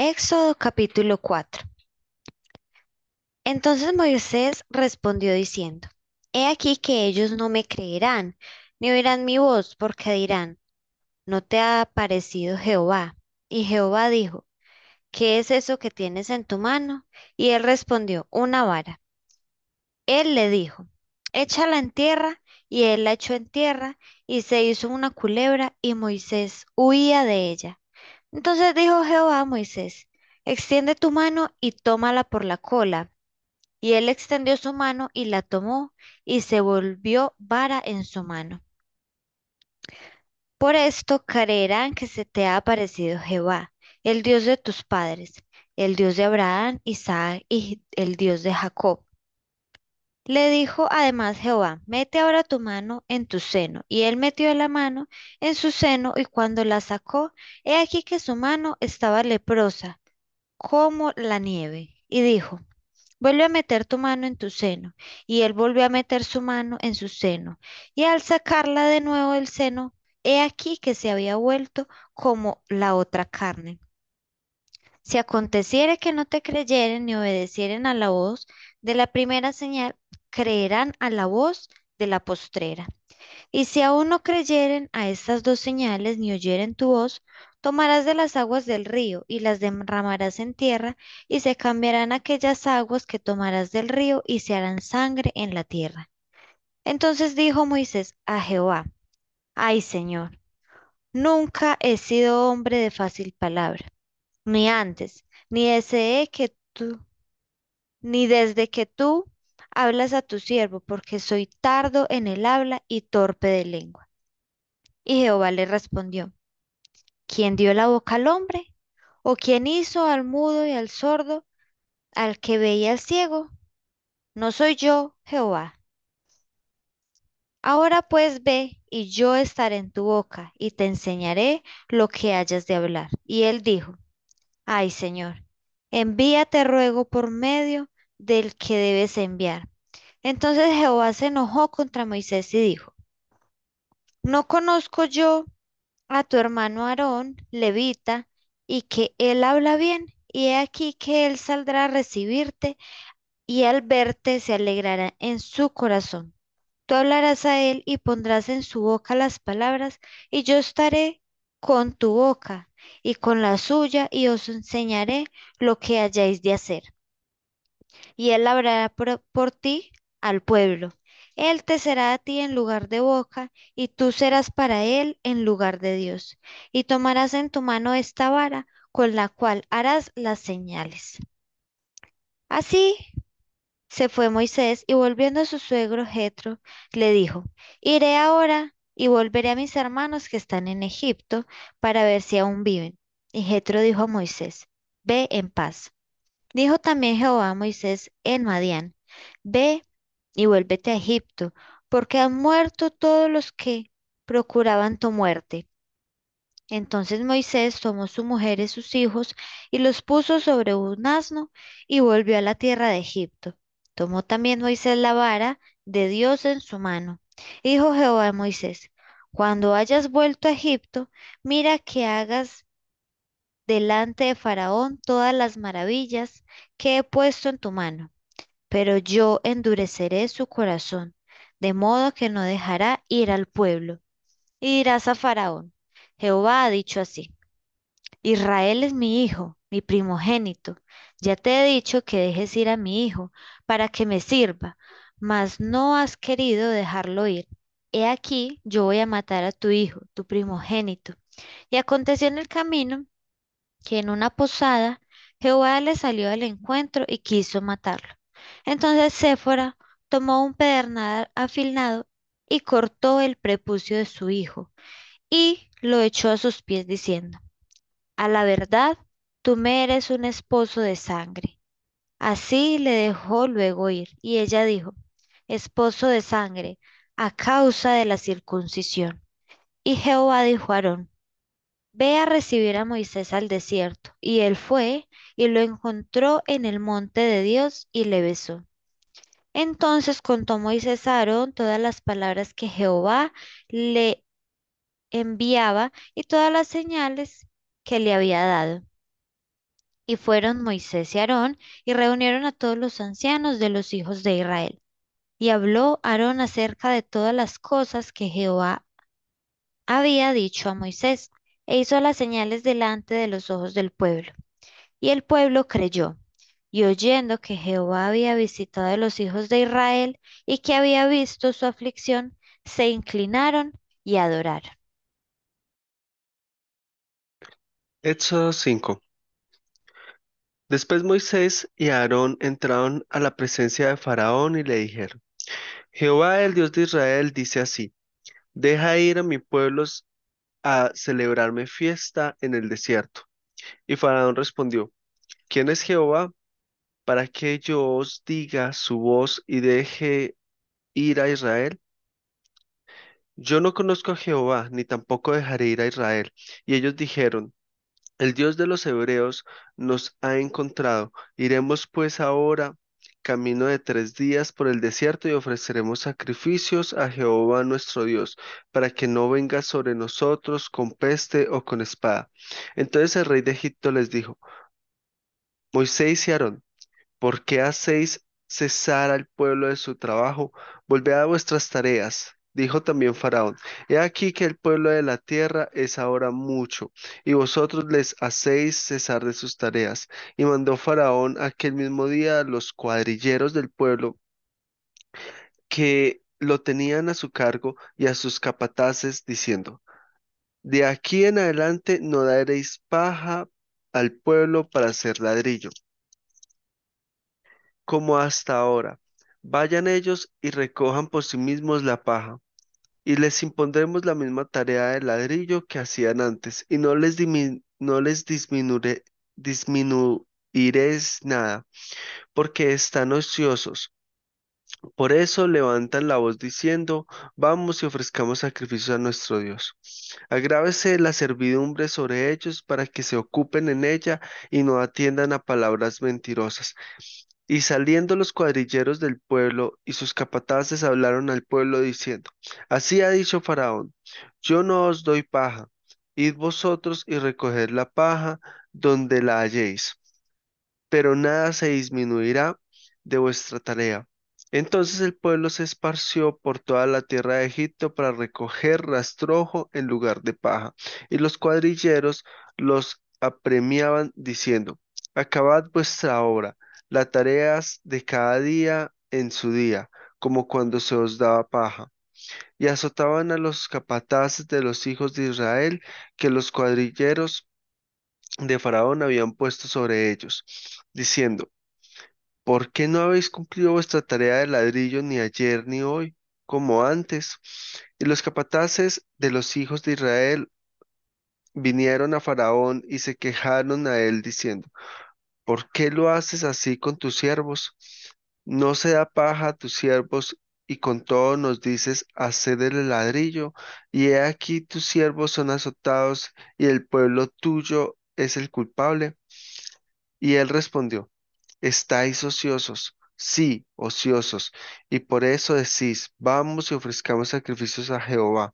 Éxodo capítulo 4. Entonces Moisés respondió diciendo, He aquí que ellos no me creerán, ni oirán mi voz, porque dirán, ¿no te ha parecido Jehová? Y Jehová dijo, ¿qué es eso que tienes en tu mano? Y él respondió, una vara. Él le dijo, échala en tierra, y él la echó en tierra, y se hizo una culebra, y Moisés huía de ella. Entonces dijo Jehová a Moisés, extiende tu mano y tómala por la cola. Y él extendió su mano y la tomó, y se volvió vara en su mano. Por esto creerán que se te ha aparecido Jehová, el Dios de tus padres, el Dios de Abraham, Isaac y el Dios de Jacob. Le dijo además Jehová, mete ahora tu mano en tu seno. Y él metió la mano en su seno y cuando la sacó, he aquí que su mano estaba leprosa, como la nieve. Y dijo, vuelve a meter tu mano en tu seno. Y él volvió a meter su mano en su seno. Y al sacarla de nuevo del seno, he aquí que se había vuelto como la otra carne. Si aconteciere que no te creyeren ni obedecieren a la voz de la primera señal, creerán a la voz de la postrera. Y si aún no creyeren a estas dos señales ni oyeren tu voz, tomarás de las aguas del río y las derramarás en tierra, y se cambiarán aquellas aguas que tomarás del río y se harán sangre en la tierra. Entonces dijo Moisés a Jehová, Ay Señor, nunca he sido hombre de fácil palabra, ni antes, ni deseé que tú, ni desde que tú hablas a tu siervo, porque soy tardo en el habla y torpe de lengua. Y Jehová le respondió, ¿quién dio la boca al hombre? ¿O quién hizo al mudo y al sordo, al que veía al ciego? No soy yo, Jehová. Ahora pues ve, y yo estaré en tu boca, y te enseñaré lo que hayas de hablar. Y él dijo, Ay, Señor, envíate ruego por medio del que debes enviar. Entonces Jehová se enojó contra Moisés y dijo, ¿no conozco yo a tu hermano Aarón, levita, y que él habla bien? Y he aquí que él saldrá a recibirte, y al verte se alegrará en su corazón. Tú hablarás a él y pondrás en su boca las palabras, y yo estaré con tu boca y con la suya, y os enseñaré lo que hayáis de hacer. Y él hablará por, por ti al pueblo. Él te será a ti en lugar de boca, y tú serás para él en lugar de Dios. Y tomarás en tu mano esta vara, con la cual harás las señales. Así se fue Moisés, y volviendo a su suegro Jetro, le dijo, Iré ahora y volveré a mis hermanos que están en Egipto, para ver si aún viven. Y Jetro dijo a Moisés, Ve en paz. Dijo también Jehová a Moisés en Madián, Ve y vuélvete a Egipto, porque han muerto todos los que procuraban tu muerte. Entonces Moisés tomó su mujer y sus hijos y los puso sobre un asno y volvió a la tierra de Egipto. Tomó también Moisés la vara de Dios en su mano. Dijo Jehová a Moisés, cuando hayas vuelto a Egipto, mira que hagas delante de Faraón todas las maravillas que he puesto en tu mano pero yo endureceré su corazón, de modo que no dejará ir al pueblo. Y dirás a Faraón, Jehová ha dicho así, Israel es mi hijo, mi primogénito. Ya te he dicho que dejes ir a mi hijo para que me sirva, mas no has querido dejarlo ir. He aquí, yo voy a matar a tu hijo, tu primogénito. Y aconteció en el camino que en una posada Jehová le salió al encuentro y quiso matarlo. Entonces Séfora tomó un pedernal afilado y cortó el prepucio de su hijo y lo echó a sus pies diciendo, A la verdad, tú me eres un esposo de sangre. Así le dejó luego ir y ella dijo, esposo de sangre, a causa de la circuncisión. Y Jehová dijo a Aarón, Ve a recibir a Moisés al desierto. Y él fue y lo encontró en el monte de Dios y le besó. Entonces contó Moisés a Aarón todas las palabras que Jehová le enviaba y todas las señales que le había dado. Y fueron Moisés y Aarón y reunieron a todos los ancianos de los hijos de Israel. Y habló Aarón acerca de todas las cosas que Jehová había dicho a Moisés, e hizo las señales delante de los ojos del pueblo. Y el pueblo creyó. Y oyendo que Jehová había visitado a los hijos de Israel y que había visto su aflicción, se inclinaron y adoraron. Éxodo 5. Después Moisés y Aarón entraron a la presencia de Faraón y le dijeron, Jehová el Dios de Israel dice así, deja ir a mi pueblo a celebrarme fiesta en el desierto. Y Faraón respondió, ¿quién es Jehová para que yo os diga su voz y deje ir a Israel? Yo no conozco a Jehová, ni tampoco dejaré ir a Israel. Y ellos dijeron, El Dios de los hebreos nos ha encontrado. Iremos pues ahora camino de tres días por el desierto y ofreceremos sacrificios a Jehová nuestro Dios, para que no venga sobre nosotros con peste o con espada. Entonces el rey de Egipto les dijo, Moisés y Aarón, ¿por qué hacéis cesar al pueblo de su trabajo? Volved a vuestras tareas. Dijo también Faraón, He aquí que el pueblo de la tierra es ahora mucho, y vosotros les hacéis cesar de sus tareas. Y mandó Faraón aquel mismo día a los cuadrilleros del pueblo que lo tenían a su cargo y a sus capataces, diciendo, De aquí en adelante no daréis paja al pueblo para hacer ladrillo, como hasta ahora. Vayan ellos y recojan por sí mismos la paja y les impondremos la misma tarea de ladrillo que hacían antes, y no les, dimi- no les disminuiré, disminuiréis nada, porque están ociosos. Por eso levantan la voz diciendo, vamos y ofrezcamos sacrificios a nuestro Dios. Agrávese la servidumbre sobre ellos para que se ocupen en ella y no atiendan a palabras mentirosas. Y saliendo los cuadrilleros del pueblo y sus capataces hablaron al pueblo diciendo, Así ha dicho Faraón, yo no os doy paja, id vosotros y recoged la paja donde la halléis, pero nada se disminuirá de vuestra tarea. Entonces el pueblo se esparció por toda la tierra de Egipto para recoger rastrojo en lugar de paja, y los cuadrilleros los apremiaban diciendo, Acabad vuestra obra, las tareas de cada día en su día, como cuando se os daba paja. Y azotaban a los capataces de los hijos de Israel que los cuadrilleros de Faraón habían puesto sobre ellos, diciendo, ¿Por qué no habéis cumplido vuestra tarea de ladrillo ni ayer ni hoy, como antes? Y los capataces de los hijos de Israel vinieron a Faraón y se quejaron a él diciendo, ¿por qué lo haces así con tus siervos? No se da paja a tus siervos y con todo nos dices, haced el ladrillo, y he aquí tus siervos son azotados y el pueblo tuyo es el culpable. Y él respondió, Estáis ociosos, sí, ociosos, y por eso decís, vamos y ofrezcamos sacrificios a Jehová.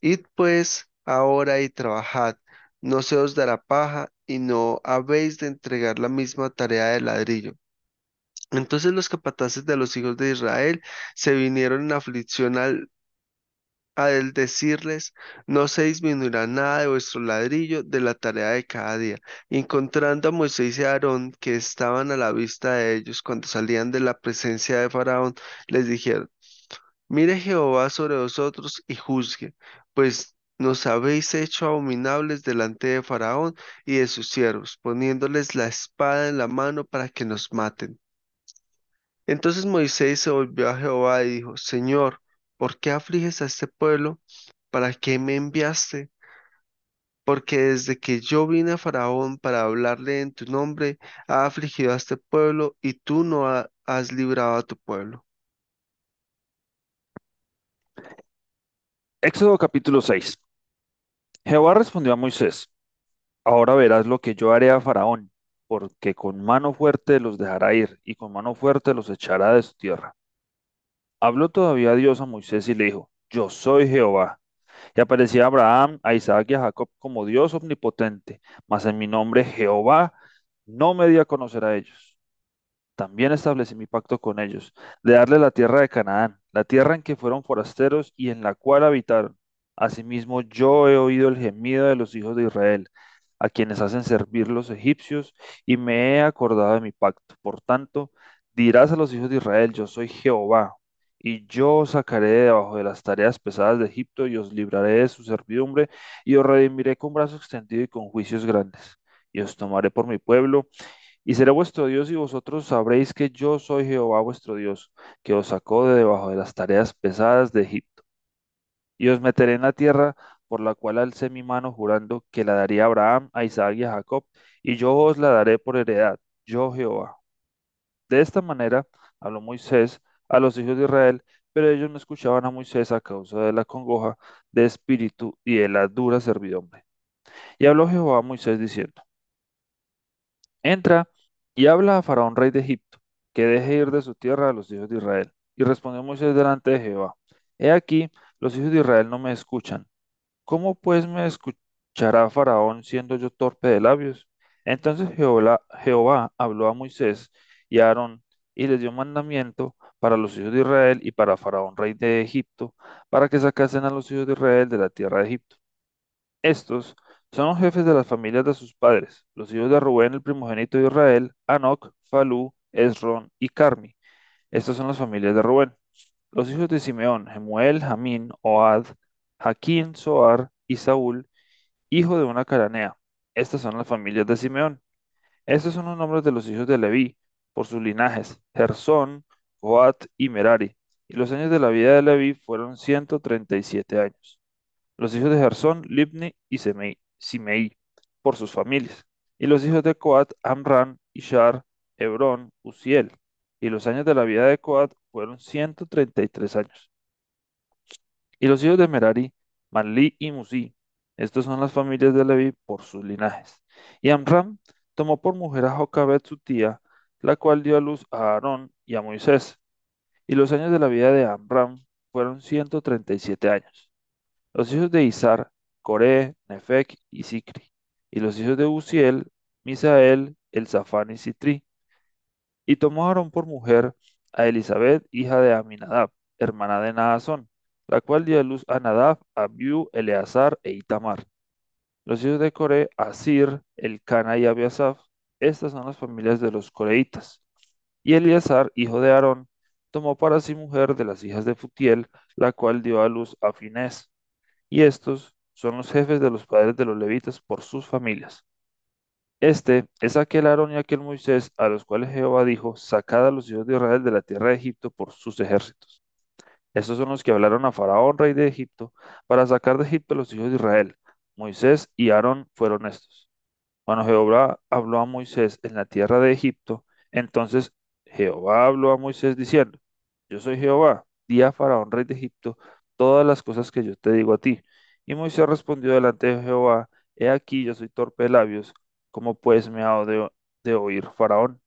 Id pues ahora y trabajad, no se os dará paja, y no habéis de entregar la misma tarea de ladrillo. Entonces los capataces de los hijos de Israel se vinieron en aflicción al al decirles, no se disminuirá nada de vuestro ladrillo de la tarea de cada día. Y encontrando a Moisés y a Aarón, que estaban a la vista de ellos cuando salían de la presencia de Faraón, les dijeron, Mire Jehová sobre vosotros y juzgue, pues nos habéis hecho abominables delante de Faraón y de sus siervos, poniéndoles la espada en la mano para que nos maten. Entonces Moisés se volvió a Jehová y dijo, Señor, ¿por qué afliges a este pueblo? ¿Para qué me enviaste? Porque desde que yo vine a Faraón para hablarle en tu nombre, ha afligido a este pueblo y tú no ha- has librado a tu pueblo. Éxodo capítulo 6. Jehová respondió a Moisés, Ahora verás lo que yo haré a Faraón, porque con mano fuerte los dejará ir y con mano fuerte los echará de su tierra. Habló todavía Dios a Moisés y le dijo, Yo soy Jehová. Y aparecía Abraham, a Isaac y a Jacob como Dios omnipotente, mas en mi nombre Jehová no me di a conocer a ellos. También establecí mi pacto con ellos, de darle la tierra de Canaán, la tierra en que fueron forasteros y en la cual habitaron. Asimismo, yo he oído el gemido de los hijos de Israel, a quienes hacen servir los egipcios, y me he acordado de mi pacto. Por tanto, dirás a los hijos de Israel, yo soy Jehová, y yo os sacaré de debajo de las tareas pesadas de Egipto, y os libraré de su servidumbre, y os redimiré con brazo extendido y con juicios grandes, y os tomaré por mi pueblo y seré vuestro Dios y vosotros sabréis que yo soy Jehová vuestro Dios, que os sacó de debajo de las tareas pesadas de Egipto. Y os meteré en la tierra por la cual alcé mi mano jurando que la daría a Abraham, a Isaac y a Jacob, y yo os la daré por heredad, yo Jehová. De esta manera habló Moisés a los hijos de Israel, pero ellos no escuchaban a Moisés a causa de la congoja de espíritu y de la dura servidumbre. Y habló Jehová a Moisés diciendo, Entra y habla a Faraón, rey de Egipto, que deje ir de su tierra a los hijos de Israel. Y respondió Moisés delante de Jehová, He aquí, los hijos de Israel no me escuchan. ¿Cómo pues me escuchará Faraón siendo yo torpe de labios? Entonces Jehová, Jehová habló a Moisés y a Aarón y les dio mandamiento para los hijos de Israel y para Faraón, rey de Egipto, para que sacasen a los hijos de Israel de la tierra de Egipto. Estos son los jefes de las familias de sus padres, los hijos de Rubén, el primogénito de Israel, Anoc, Falú, Esrón y Carmi. Estas son las familias de Rubén. Los hijos de Simeón, Gemuel, Jamín, Oad, Jaquín, Soar y Saúl, hijo de una cananea. Estas son las familias de Simeón. Estos son los nombres de los hijos de Leví, por sus linajes, Gersón, Coat y Merari. Y los años de la vida de Leví fueron 137 años. Los hijos de Gersón, Libni y. Simei por sus familias. Y los hijos de Coat, Amran, Ishar, Hebrón, Uziel. Y los años de la vida de Coat fueron 133 años. Y los hijos de Merari, Manli y Musi. Estas son las familias de Levi por sus linajes. Y Amram tomó por mujer a Jocabet su tía, la cual dio a luz a Aarón y a Moisés. Y los años de la vida de Amram fueron 137 años. Los hijos de Izar, Coré, Nefec y Sicri. Y los hijos de Uziel, Misael, Elzafán y Citri. Y tomó Aarón por mujer a Elizabeth, hija de Aminadab, hermana de Naasón, la cual dio a luz a Nadab, Abiú, Eleazar e Itamar. Los hijos de Coré, Asir, Elcana y Abiasaf. Estas son las familias de los coreitas. Y Eleazar, hijo de Aarón, tomó para sí mujer de las hijas de Futiel, la cual dio a luz a Finés. Y estos son los jefes de los padres de los levitas por sus familias. Este es aquel Aarón y aquel Moisés a los cuales Jehová dijo, sacad a los hijos de Israel de la tierra de Egipto por sus ejércitos. Estos son los que hablaron a Faraón, rey de Egipto, para sacar de Egipto a los hijos de Israel. Moisés y Aarón fueron estos. Cuando Jehová habló a Moisés en la tierra de Egipto, entonces Jehová habló a Moisés diciendo, Yo soy Jehová, di a Faraón, rey de Egipto, todas las cosas que yo te digo a ti y Moisés respondió delante de Jehová, He aquí yo soy torpe de labios, ¿cómo pues me ha de, de oír Faraón?